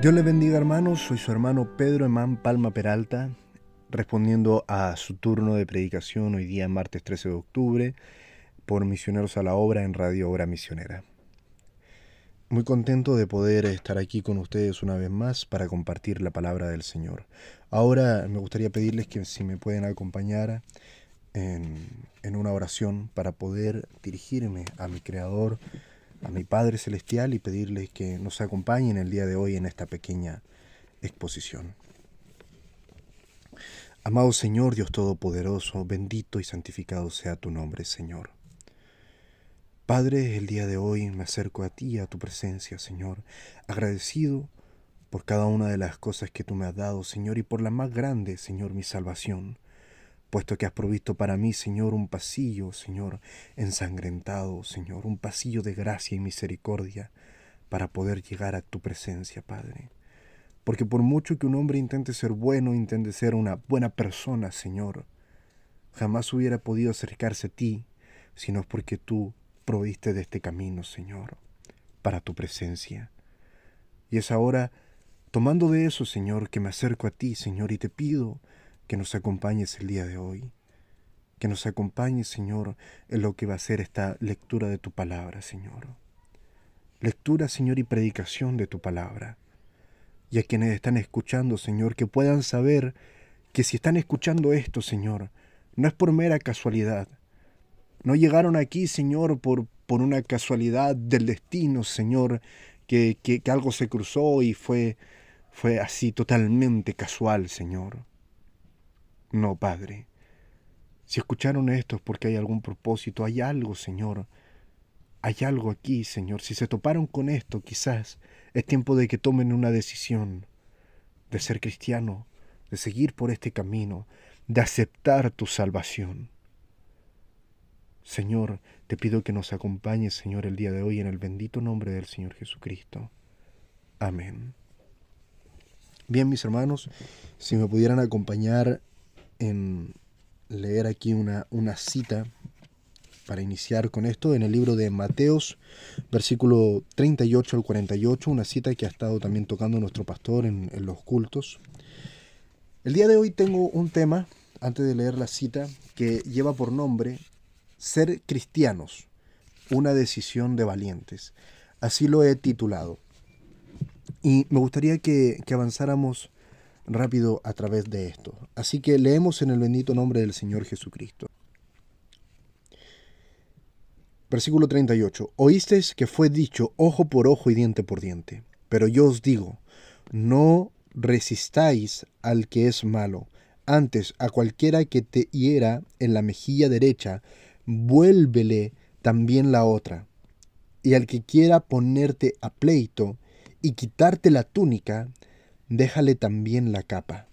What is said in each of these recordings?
Dios les bendiga hermanos, soy su hermano Pedro Emán Palma Peralta, respondiendo a su turno de predicación hoy día martes 13 de octubre por Misioneros a la Obra en Radio Obra Misionera. Muy contento de poder estar aquí con ustedes una vez más para compartir la palabra del Señor. Ahora me gustaría pedirles que si me pueden acompañar en, en una oración para poder dirigirme a mi Creador, a mi Padre Celestial y pedirles que nos acompañen el día de hoy en esta pequeña exposición. Amado Señor Dios Todopoderoso, bendito y santificado sea tu nombre, Señor. Padre, el día de hoy me acerco a ti, a tu presencia, Señor, agradecido por cada una de las cosas que tú me has dado, Señor, y por la más grande, Señor, mi salvación puesto que has provisto para mí, Señor, un pasillo, Señor, ensangrentado, Señor, un pasillo de gracia y misericordia para poder llegar a tu presencia, Padre. Porque por mucho que un hombre intente ser bueno, intente ser una buena persona, Señor, jamás hubiera podido acercarse a ti, sino porque tú proviste de este camino, Señor, para tu presencia. Y es ahora, tomando de eso, Señor, que me acerco a ti, Señor, y te pido que nos acompañes el día de hoy, que nos acompañes, Señor, en lo que va a ser esta lectura de tu palabra, Señor. Lectura, Señor, y predicación de tu palabra. Y a quienes están escuchando, Señor, que puedan saber que si están escuchando esto, Señor, no es por mera casualidad. No llegaron aquí, Señor, por, por una casualidad del destino, Señor, que, que, que algo se cruzó y fue, fue así totalmente casual, Señor. No, Padre. Si escucharon esto es porque hay algún propósito, hay algo, Señor. Hay algo aquí, Señor. Si se toparon con esto, quizás es tiempo de que tomen una decisión de ser cristiano, de seguir por este camino, de aceptar tu salvación. Señor, te pido que nos acompañes, Señor, el día de hoy en el bendito nombre del Señor Jesucristo. Amén. Bien, mis hermanos, si me pudieran acompañar en leer aquí una, una cita para iniciar con esto en el libro de Mateos, versículo 38 al 48, una cita que ha estado también tocando nuestro pastor en, los cultos. El día de hoy tengo un tema, antes de leer la cita, que lleva por nombre Ser cristianos, una decisión de valientes. Así lo he titulado. Y me gustaría que avanzáramos rápido a través de esto. Así que leemos en el bendito nombre del Señor Jesucristo. Versículo 38. Oísteis que fue dicho ojo por ojo y diente por diente. Pero yo os digo, no resistáis al que es malo. Antes, a cualquiera que te hiera en la mejilla derecha, vuélvele también la otra. Y al que quiera ponerte a pleito y quitarte la túnica, déjale también la capa.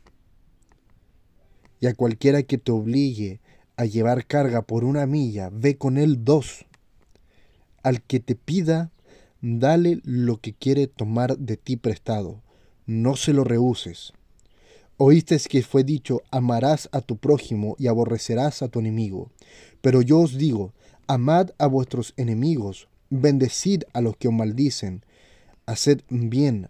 Y a cualquiera que te obligue a llevar carga por una milla, ve con él dos. Al que te pida, dale lo que quiere tomar de ti prestado, no se lo rehuses. Oíste que fue dicho, amarás a tu prójimo y aborrecerás a tu enemigo. Pero yo os digo, amad a vuestros enemigos, bendecid a los que os maldicen, haced bien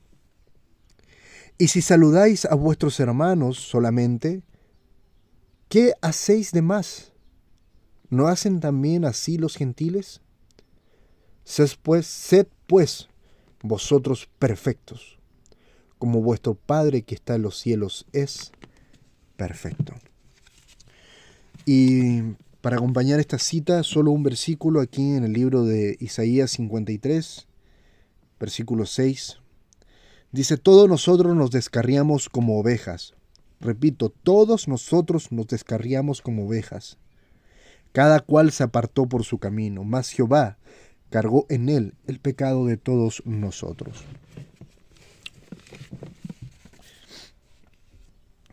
Y si saludáis a vuestros hermanos solamente, ¿qué hacéis de más? ¿No hacen también así los gentiles? Sed pues, sed pues vosotros perfectos, como vuestro Padre que está en los cielos es perfecto. Y para acompañar esta cita, solo un versículo aquí en el libro de Isaías 53, versículo 6. Dice, todos nosotros nos descarriamos como ovejas. Repito, todos nosotros nos descarriamos como ovejas. Cada cual se apartó por su camino, mas Jehová cargó en él el pecado de todos nosotros.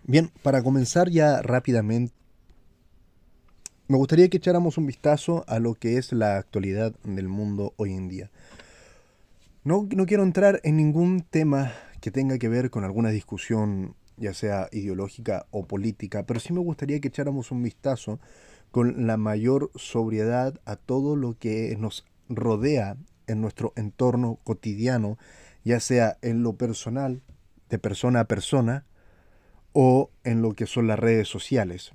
Bien, para comenzar ya rápidamente, me gustaría que echáramos un vistazo a lo que es la actualidad del mundo hoy en día. No, no quiero entrar en ningún tema que tenga que ver con alguna discusión, ya sea ideológica o política, pero sí me gustaría que echáramos un vistazo con la mayor sobriedad a todo lo que nos rodea en nuestro entorno cotidiano, ya sea en lo personal, de persona a persona, o en lo que son las redes sociales.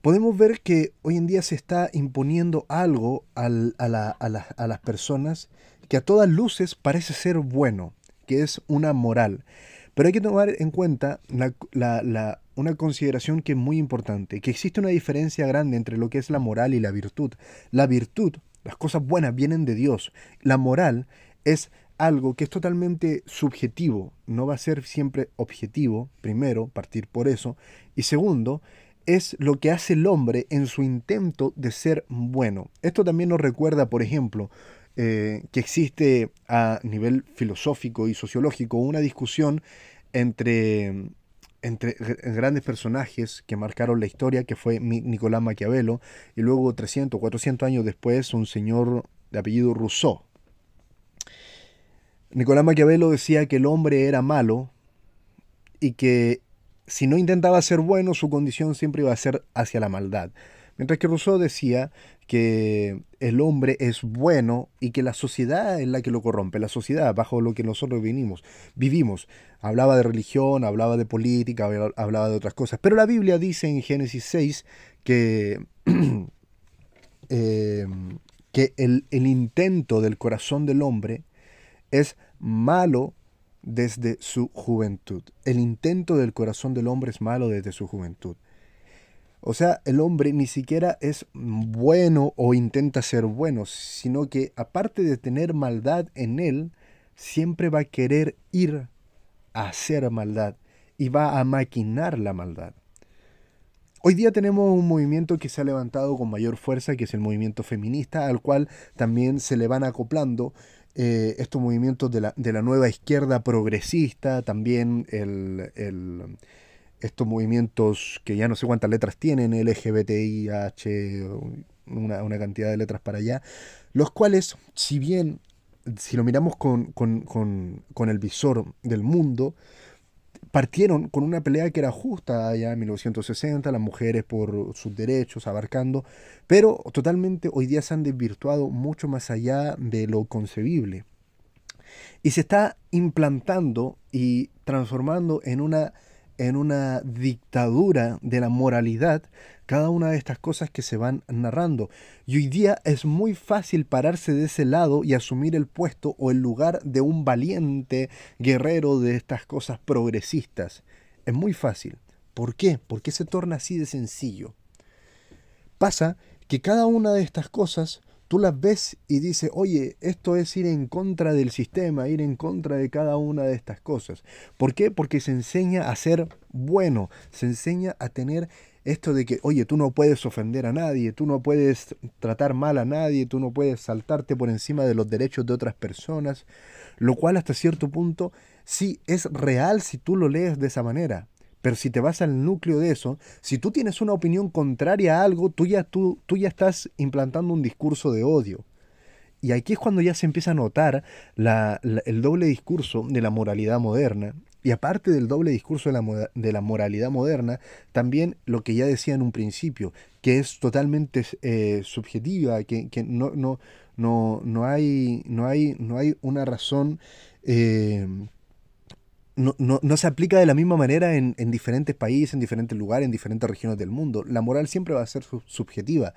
Podemos ver que hoy en día se está imponiendo algo a, las personas que a todas luces parece ser bueno, que es una moral. Pero hay que tomar en cuenta una consideración que es muy importante, que existe una diferencia grande entre lo que es la moral y la virtud. La virtud las cosas buenas vienen de Dios. La moral es algo que es totalmente subjetivo, no va a ser siempre objetivo, primero, partir por eso, y segundo, es lo que hace el hombre en su intento de ser bueno. Esto también nos recuerda, por ejemplo, eh, que existe a nivel filosófico y sociológico una discusión entre entre grandes personajes que marcaron la historia, que fue Nicolás Maquiavelo, y luego 300, 400 años después un señor de apellido Rousseau. Nicolás Maquiavelo decía que el hombre era malo y que si no intentaba ser bueno, su condición siempre iba a ser hacia la maldad. Mientras que Rousseau decía que el hombre es bueno y que la sociedad es la que lo corrompe, la sociedad bajo lo que nosotros vinimos, vivimos. Hablaba de religión, hablaba de política, hablaba de otras cosas. Pero la Biblia dice en Génesis 6 que, eh, que el, el intento del corazón del hombre es malo desde su juventud. El intento del corazón del hombre es malo desde su juventud. O sea, el hombre ni siquiera es bueno o intenta ser bueno, sino que aparte de tener maldad en él, siempre va a querer ir a hacer maldad y va a maquinar la maldad. Hoy día tenemos un movimiento que se ha levantado con mayor fuerza, que es el movimiento feminista, al cual también se le van acoplando eh, estos movimientos de la, de la, nueva izquierda progresista, también el, el estos movimientos que ya no sé cuántas letras tienen, LGBTIH, una, una cantidad de letras para allá, los cuales, si bien, si lo miramos con, con, el visor del mundo, partieron con una pelea que era justa allá en 1960, las mujeres por sus derechos, abarcando, pero totalmente hoy día se han desvirtuado mucho más allá de lo concebible. Y se está implantando y transformando en una en una dictadura de la moralidad cada una de estas cosas que se van narrando. Y hoy día es muy fácil pararse de ese lado y asumir el puesto o el lugar de un valiente guerrero de estas cosas progresistas. Es muy fácil. ¿Por qué? Porque se torna así de sencillo. Pasa que cada una de estas cosas tú las ves y dices, oye, esto es ir en contra del sistema, ir en contra de cada una de estas cosas. ¿Por qué? Porque se enseña a ser bueno, se enseña a tener esto de que, oye, tú no puedes ofender a nadie, tú no puedes tratar mal a nadie, tú no puedes saltarte por encima de los derechos de otras personas, lo cual hasta cierto punto sí es real si tú lo lees de esa manera. Pero si te vas al núcleo de eso, si tú tienes una opinión contraria a algo, tú ya, tú, tú ya estás implantando un discurso de odio. Y aquí es cuando ya se empieza a notar el doble discurso de la moralidad moderna. Y aparte del doble discurso de la, de la moralidad moderna, también lo que ya decía en un principio, que es totalmente eh, subjetiva, que, no, no, no, no, hay, no, hay, no hay una razón eh, no, no, se aplica de la misma manera en, diferentes países, en diferentes lugares, en diferentes regiones del mundo. La moral siempre va a ser subjetiva.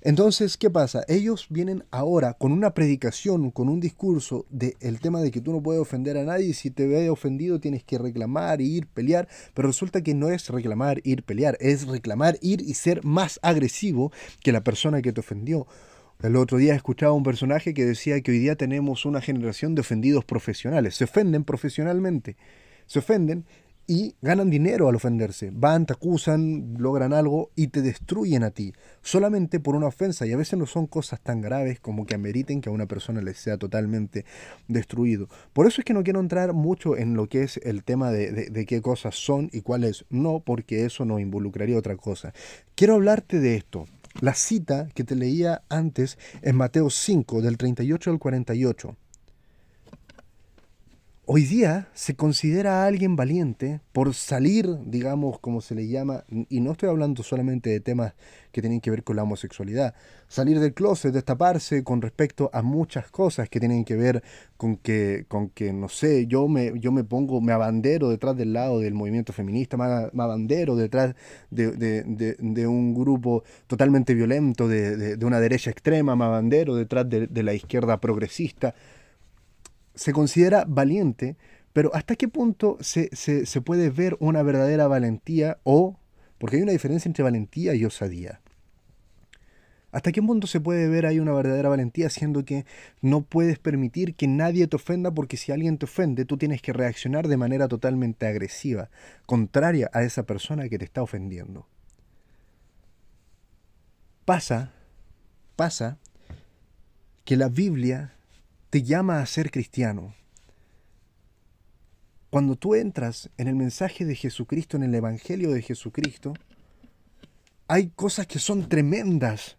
Entonces, ¿qué pasa? Ellos vienen ahora con una predicación, con un discurso del tema de que tú no puedes ofender a nadie y si te ve ofendido tienes que reclamar, ir, pelear, pero resulta que no es reclamar, ir, pelear, es reclamar, ir y ser más agresivo que la persona que te ofendió. El otro día escuchaba un personaje que decía que hoy día tenemos una generación de ofendidos profesionales. Se ofenden profesionalmente. Se ofenden y ganan dinero al ofenderse. Van, te acusan, logran algo y te destruyen a ti, solamente por una ofensa. Y a veces no son cosas tan graves como que ameriten que a una persona le sea totalmente destruido. Por eso es que no quiero entrar mucho en lo que es el tema de, de qué cosas son y cuáles no, porque eso no involucraría otra cosa. Quiero hablarte de esto. La cita que te leía antes en Mateo 5, del 38 al 48 Hoy día se considera a alguien valiente por salir, digamos, como se le llama, y no estoy hablando solamente de temas que tienen que ver con la homosexualidad, salir del closet, destaparse con respecto a muchas cosas que tienen que ver con que, con que no sé, yo me, yo me pongo, me abandero detrás del lado del movimiento feminista, me, abandero detrás de, un grupo totalmente violento, de, una derecha extrema, me abandero detrás de la izquierda progresista se considera valiente, pero ¿hasta qué punto se, puede ver una verdadera valentía o, porque hay una diferencia entre valentía y osadía? ¿Hasta qué punto se puede ver ahí una verdadera valentía siendo que no puedes permitir que nadie te ofenda porque si alguien te ofende tú tienes que reaccionar de manera totalmente agresiva, contraria a esa persona que te está ofendiendo? Pasa, pasa que la Biblia te llama a ser cristiano. Cuando tú entras en el mensaje de Jesucristo, en el Evangelio de Jesucristo, hay cosas que son tremendas,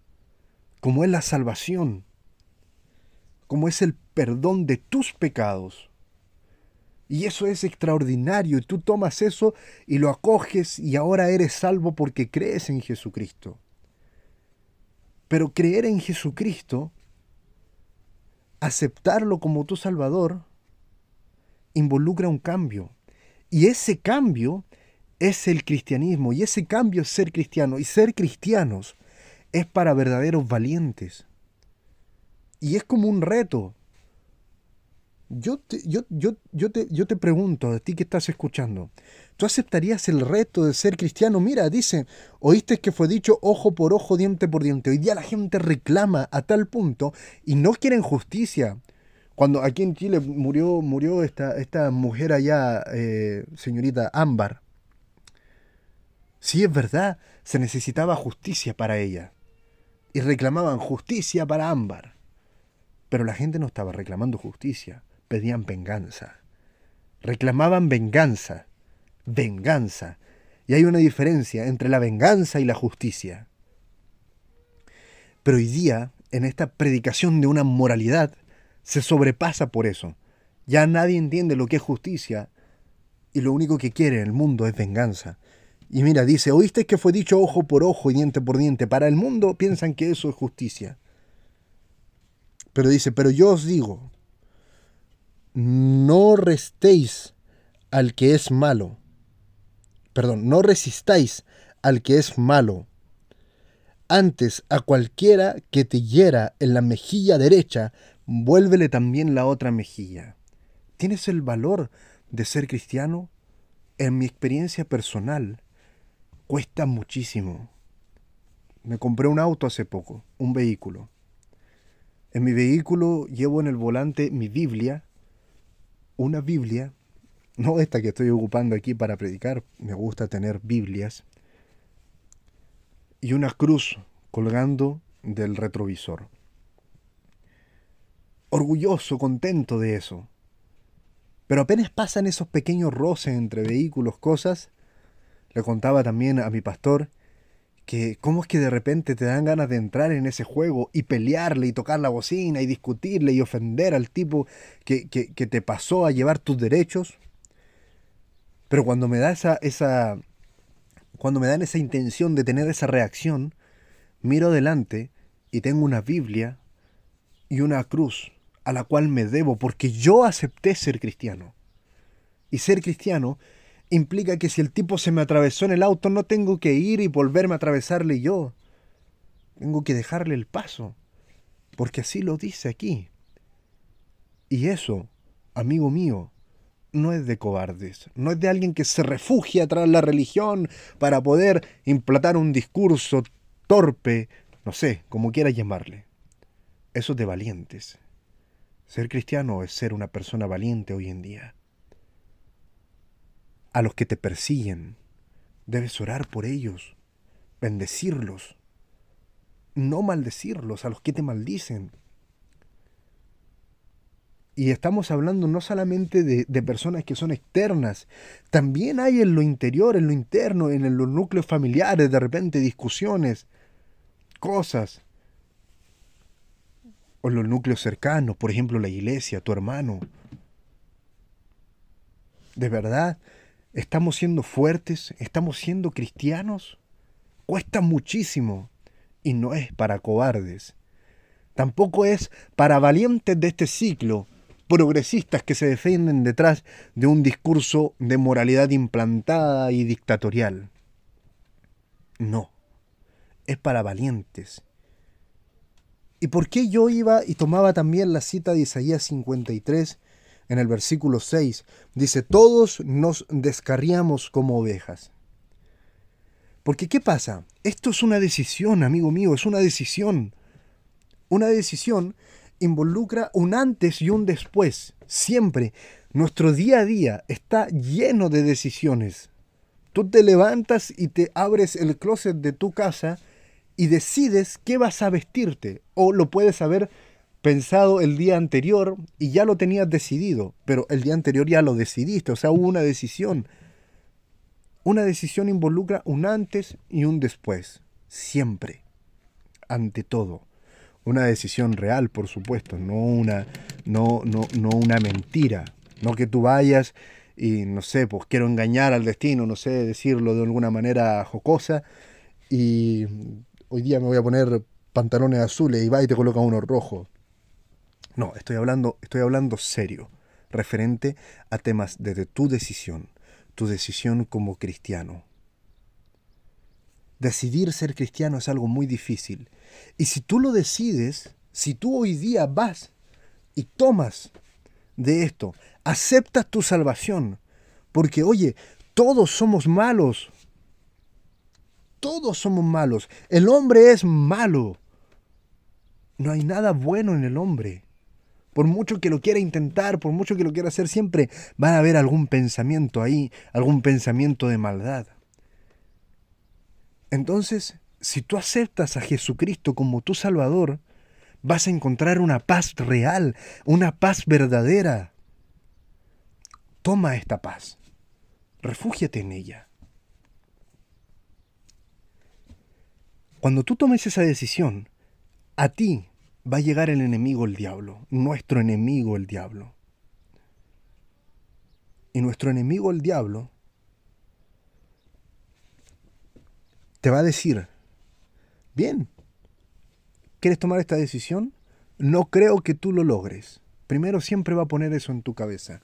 como es la salvación, como es el perdón de tus pecados. Y eso es extraordinario. Y tú tomas eso y lo acoges y ahora eres salvo porque crees en Jesucristo. Pero creer en Jesucristo aceptarlo como tu Salvador involucra un cambio. Y ese cambio es el cristianismo, y ese cambio es ser cristiano. Y ser cristianos es para verdaderos valientes. Y es como un reto. Yo te, yo, yo, yo, te, yo te pregunto a ti que estás escuchando, ¿tú aceptarías el reto de ser cristiano? Mira, dice, oíste que fue dicho ojo por ojo, diente por diente. Hoy día la gente reclama a tal punto y no quieren justicia. Cuando aquí en Chile murió, murió esta, esta mujer allá, eh, señorita Ámbar. Sí, es verdad, se necesitaba justicia para ella. Y reclamaban justicia para Ámbar. Pero la gente no estaba reclamando justicia pedían venganza. Reclamaban venganza. Venganza. Y hay una diferencia entre la venganza y la justicia. Pero hoy día, en esta predicación de una moralidad, se sobrepasa por eso. Ya nadie entiende lo que es justicia y lo único que quiere en el mundo es venganza. Y mira, dice, oíste que fue dicho ojo por ojo y diente por diente. Para el mundo piensan que eso es justicia. Pero dice, pero yo os digo, no restéis al que es malo. Perdón, no resistáis al que es malo. Antes a cualquiera que te hiera en la mejilla derecha, vuélvele también la otra mejilla. ¿Tienes el valor de ser cristiano? En mi experiencia personal, cuesta muchísimo. Me compré un auto hace poco, un vehículo. En mi vehículo llevo en el volante mi Biblia una Biblia, no esta que estoy ocupando aquí para predicar, me gusta tener Biblias, y una cruz colgando del retrovisor. Orgulloso, contento de eso. Pero apenas pasan esos pequeños roces entre vehículos, cosas, le contaba también a mi pastor, que cómo es que de repente te dan ganas de entrar en ese juego y pelearle y tocar la bocina y discutirle y ofender al tipo que, te pasó a llevar tus derechos. Pero cuando me da esa, esa, cuando me dan esa intención de tener esa reacción, miro adelante y tengo una Biblia y una cruz a la cual me debo porque yo acepté ser cristiano. Y ser cristiano implica que si el tipo se me atravesó en el auto, no tengo que ir y volverme a atravesarle yo. Tengo que dejarle el paso, porque así lo dice aquí. Y eso, amigo mío, no es de cobardes, no es de alguien que se refugia tras la religión para poder implantar un discurso torpe, no sé, como quiera llamarle. Eso es de valientes. Ser cristiano es ser una persona valiente hoy en día. A los que te persiguen. Debes orar por ellos, bendecirlos, no maldecirlos a los que te maldicen. Y estamos hablando no solamente de, personas que son externas, también hay en lo interior, en lo interno, en los núcleos familiares, de repente discusiones, cosas. O los núcleos cercanos, por ejemplo la iglesia, tu hermano. ¿De verdad estamos siendo fuertes? ¿Estamos siendo cristianos? Cuesta muchísimo y no es para cobardes. Tampoco es para valientes de este ciclo progresistas que se defienden detrás de un discurso de moralidad implantada y dictatorial. No, es para valientes. ¿Y por qué yo iba y tomaba también la cita de Isaías 53 en el versículo 6? Dice, todos nos descarriamos como ovejas. Porque ¿qué pasa? Esto es una decisión, amigo mío, es una decisión. Una decisión involucra un antes y un después. Siempre. Nuestro día a día está lleno de decisiones. Tú te levantas y te abres el closet de tu casa y decides qué vas a vestirte. O lo puedes haber pensado el día anterior y ya lo tenías decidido, pero el día anterior ya lo decidiste, o sea, hubo una decisión. Una decisión involucra un antes y un después, siempre, ante todo una decisión real, por supuesto, no una, no, no, no una mentira. No que tú vayas y, no sé, pues quiero engañar al destino, no sé, decirlo de alguna manera jocosa, y hoy día me voy a poner pantalones azules y va y te coloca uno rojo. No, estoy hablando, estoy hablando serio, referente a temas desde tu decisión, tu decisión como cristiano. Decidir ser cristiano es algo muy difícil y si tú lo decides, si tú hoy día vas y tomas de esto, aceptas tu salvación, porque oye, todos somos malos. Todos somos malos. El hombre es malo. No hay nada bueno en el hombre. Por mucho que lo quiera intentar, por mucho que lo quiera hacer, siempre va a haber algún pensamiento ahí, algún pensamiento de maldad. Entonces, si tú aceptas a Jesucristo como tu Salvador, vas a encontrar una paz real, una paz verdadera. Toma esta paz, refúgiate en ella. Cuando tú tomes esa decisión, a ti va a llegar el enemigo el diablo, nuestro enemigo el diablo. Y nuestro enemigo el diablo te va a decir, Bien. ¿Quieres tomar esta decisión? No creo que tú lo logres. Primero siempre va a poner eso en tu cabeza.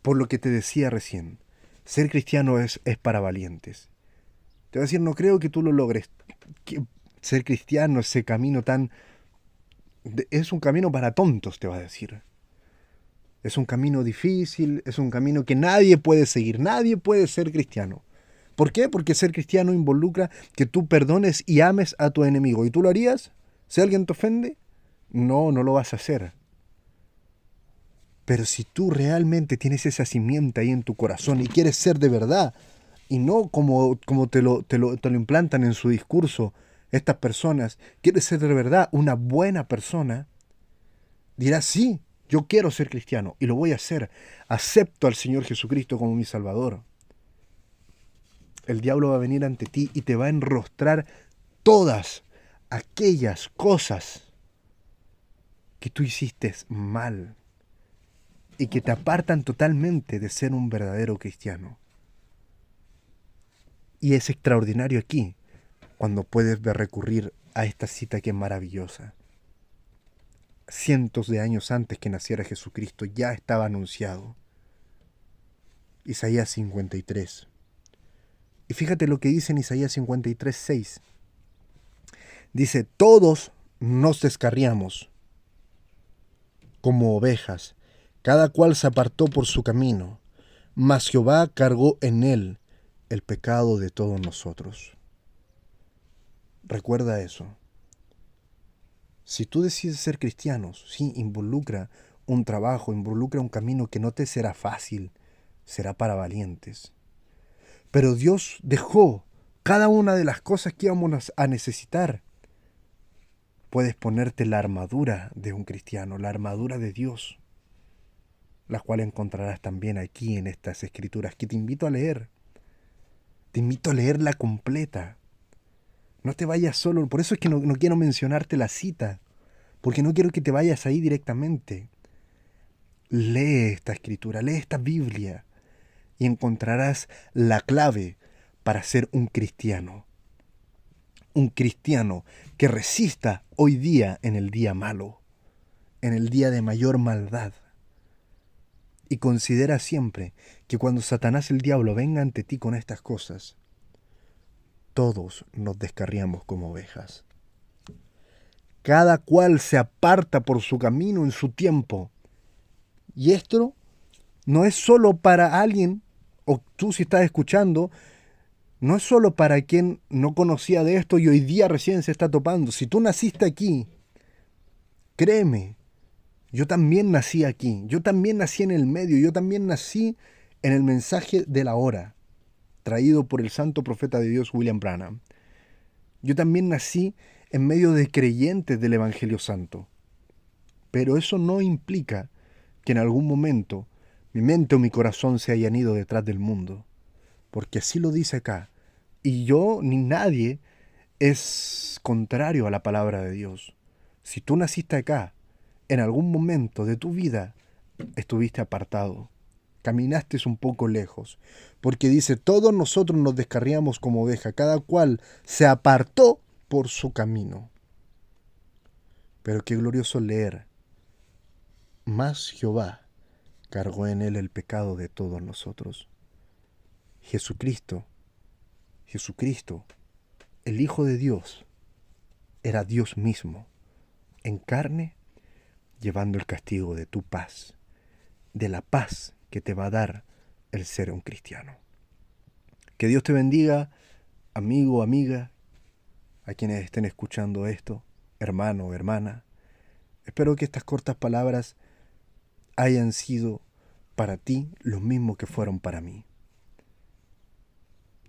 Por lo que te decía recién, ser cristiano es, es para valientes. Te va a decir, no creo que tú lo logres. ser cristiano, ese camino tan... Es un camino para tontos, te va a decir. Es un camino difícil, es un camino que nadie puede seguir, nadie puede ser cristiano. ¿Por qué? Porque ser cristiano involucra que tú perdones y ames a tu enemigo. ¿Y tú lo harías? Si alguien te ofende, no, no lo vas a hacer. Pero si tú realmente tienes esa simiente ahí en tu corazón y quieres ser de verdad, y no como, como te, lo, te, lo, te lo implantan en su discurso estas personas, quieres ser de verdad una buena persona, dirás, sí, yo quiero ser cristiano y lo voy a hacer. Acepto al Señor Jesucristo como mi Salvador el diablo va a venir ante ti y te va a enrostrar todas aquellas cosas que tú hiciste mal y que te apartan totalmente de ser un verdadero cristiano. Y es extraordinario aquí cuando puedes recurrir a esta cita que es maravillosa. Cientos de años antes que naciera Jesucristo ya estaba anunciado. Isaías 53. Y fíjate lo que dice en Isaías 53, 6. Dice, todos nos descarriamos como ovejas, cada cual se apartó por su camino, mas Jehová cargó en él el pecado de todos nosotros. Recuerda eso. Si tú decides ser cristiano, sí, involucra un trabajo, involucra un camino que no te será fácil, será para valientes Pero Dios dejó cada una de las cosas que íbamos a necesitar. Puedes ponerte la armadura de un cristiano, la armadura de Dios, la cual encontrarás también aquí en estas escrituras que te invito a leer. Te invito a leerla completa. No te vayas solo, por eso es que no, no quiero mencionarte la cita, porque no quiero que te vayas ahí directamente. Lee esta escritura, lee esta Biblia y encontrarás la clave para ser un cristiano. Un cristiano que resista hoy día en el día malo, en el día de mayor maldad. Y considera siempre que cuando Satanás el diablo venga ante ti con estas cosas, todos nos descarriamos como ovejas. Cada cual se aparta por su camino en su tiempo y esto no es solo para alguien, o tú si estás escuchando, no es solo para quien no conocía de esto y hoy día recién se está topando. Si tú naciste aquí, créeme, yo también nací aquí, yo también nací en el medio, yo también nací en el mensaje de la hora, traído por el santo profeta de Dios William Branham. Yo también nací en medio de creyentes del Evangelio Santo. Pero eso no implica que en algún momento mi mente o mi corazón se hayan ido detrás del mundo, porque así lo dice acá, y yo ni nadie es contrario a la palabra de Dios. Si tú naciste acá, en algún momento de tu vida estuviste apartado, caminaste un poco lejos, porque dice, todos nosotros nos descarriamos como oveja, cada cual se apartó por su camino. Pero qué glorioso leer más Jehová cargó en él el pecado de todos nosotros. Jesucristo, Jesucristo, el Hijo de Dios, era Dios mismo, en carne, llevando el castigo de tu paz, de la paz que te va a dar el ser un cristiano. Que Dios te bendiga, amigo, amiga, a quienes estén escuchando esto, hermano hermana. Espero que estas cortas palabras hayan sido para ti lo mismo que fueron para mí.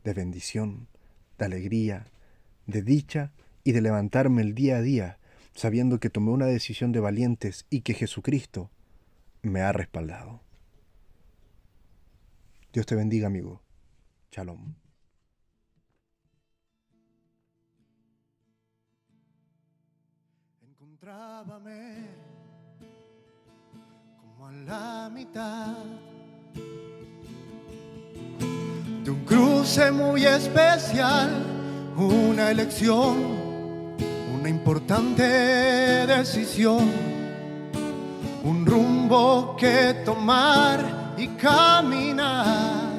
De bendición, de alegría, de dicha y de levantarme el día a día sabiendo que tomé una decisión de valientes y que Jesucristo me ha respaldado. Dios te bendiga, amigo. Shalom. a la mitad de un cruce muy especial, una elección, una importante decisión, un rumbo que tomar y caminar,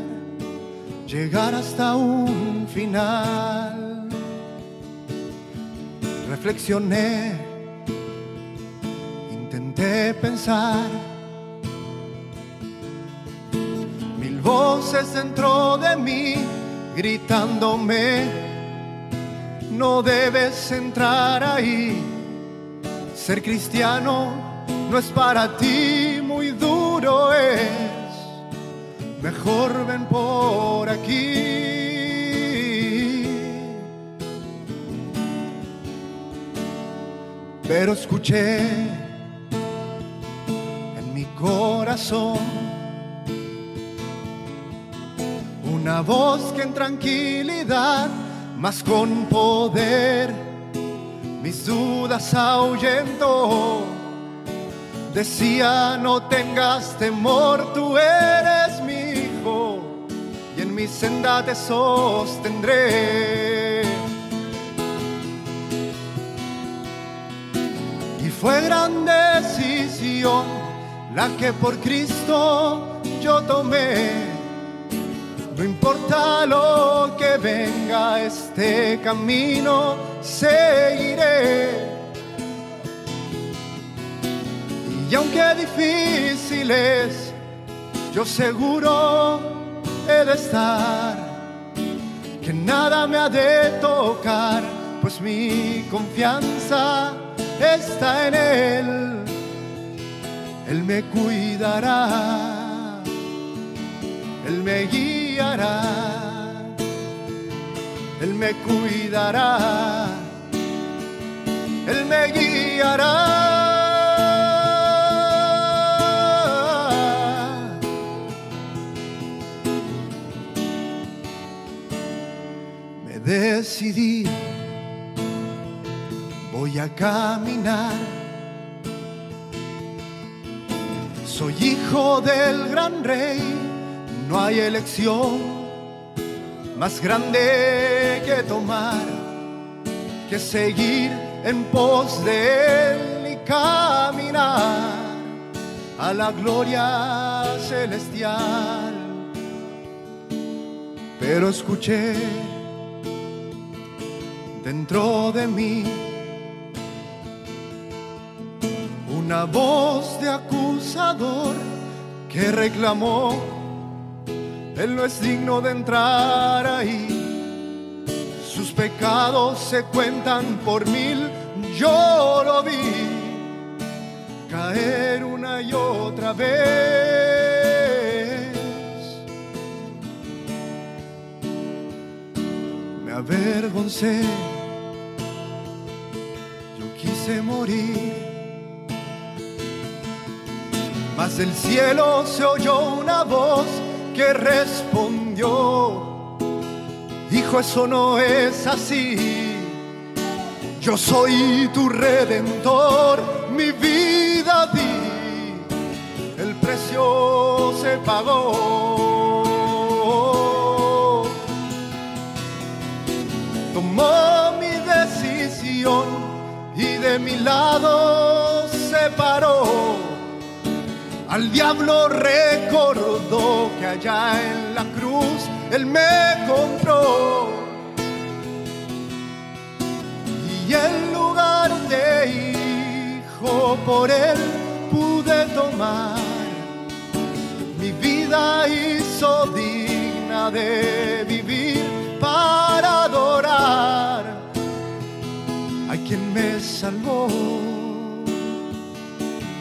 llegar hasta un final. Reflexioné, intenté pensar voces dentro de mí gritándome, no debes entrar ahí. Ser cristiano no es para ti, muy duro es. Mejor ven por aquí. Pero escuché en mi corazón una voz que en tranquilidad, más con poder, mis dudas ahuyentó. Decía, no tengas temor, tú eres mi senda te sostendré. Y fue gran decisión la que por Cristo yo tomé no importa lo que venga, este camino seguiré. Y aunque difícil es, yo seguro he de estar, que nada me ha de tocar, pues mi confianza está en Él, Él me cuidará, Él me guiará. Él me cuidará, Él me guiará. Decidí, voy a caminar. Soy hijo del gran rey, no hay elección más grande que tomar, que seguir en pos de Él y caminar a la gloria celestial. Pero escuché dentro de mí una voz de acusador que reclamó él no es digno de entrar ahí. Sus pecados se cuentan por mil. Yo lo vi caer una y otra vez. Me avergoncé. Morir. Mas del cielo se oyó una voz que respondió, Hijo, eso no es así. Yo soy tu redentor, mi vida di, el precio se pagó. De mi lado se paró al diablo recordó que allá en la cruz Él me compró. Y en lugar de hijo por Él pude tomar. Mi vida hizo digna de vivir salvó,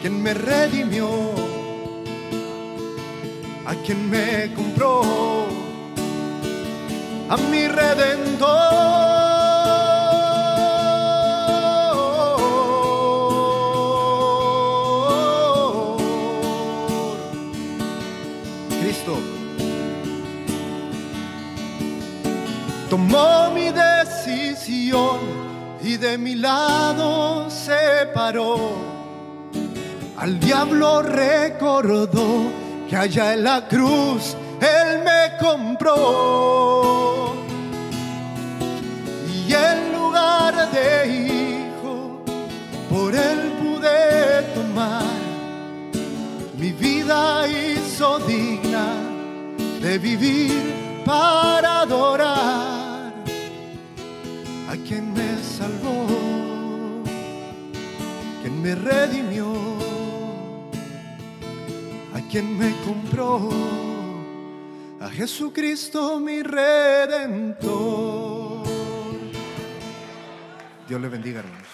quien me redimió a quien me compró, a mi redentor. Cristo tomó de mi lado se paró. Al diablo recordó que allá en la cruz Él me compró. Y en lugar de hijo, por Él pude tomar. Mi vida hizo digna de vivir para adorar me redimió quien me compró, a Jesucristo mi redentor. Dios le bendiga, hermanos.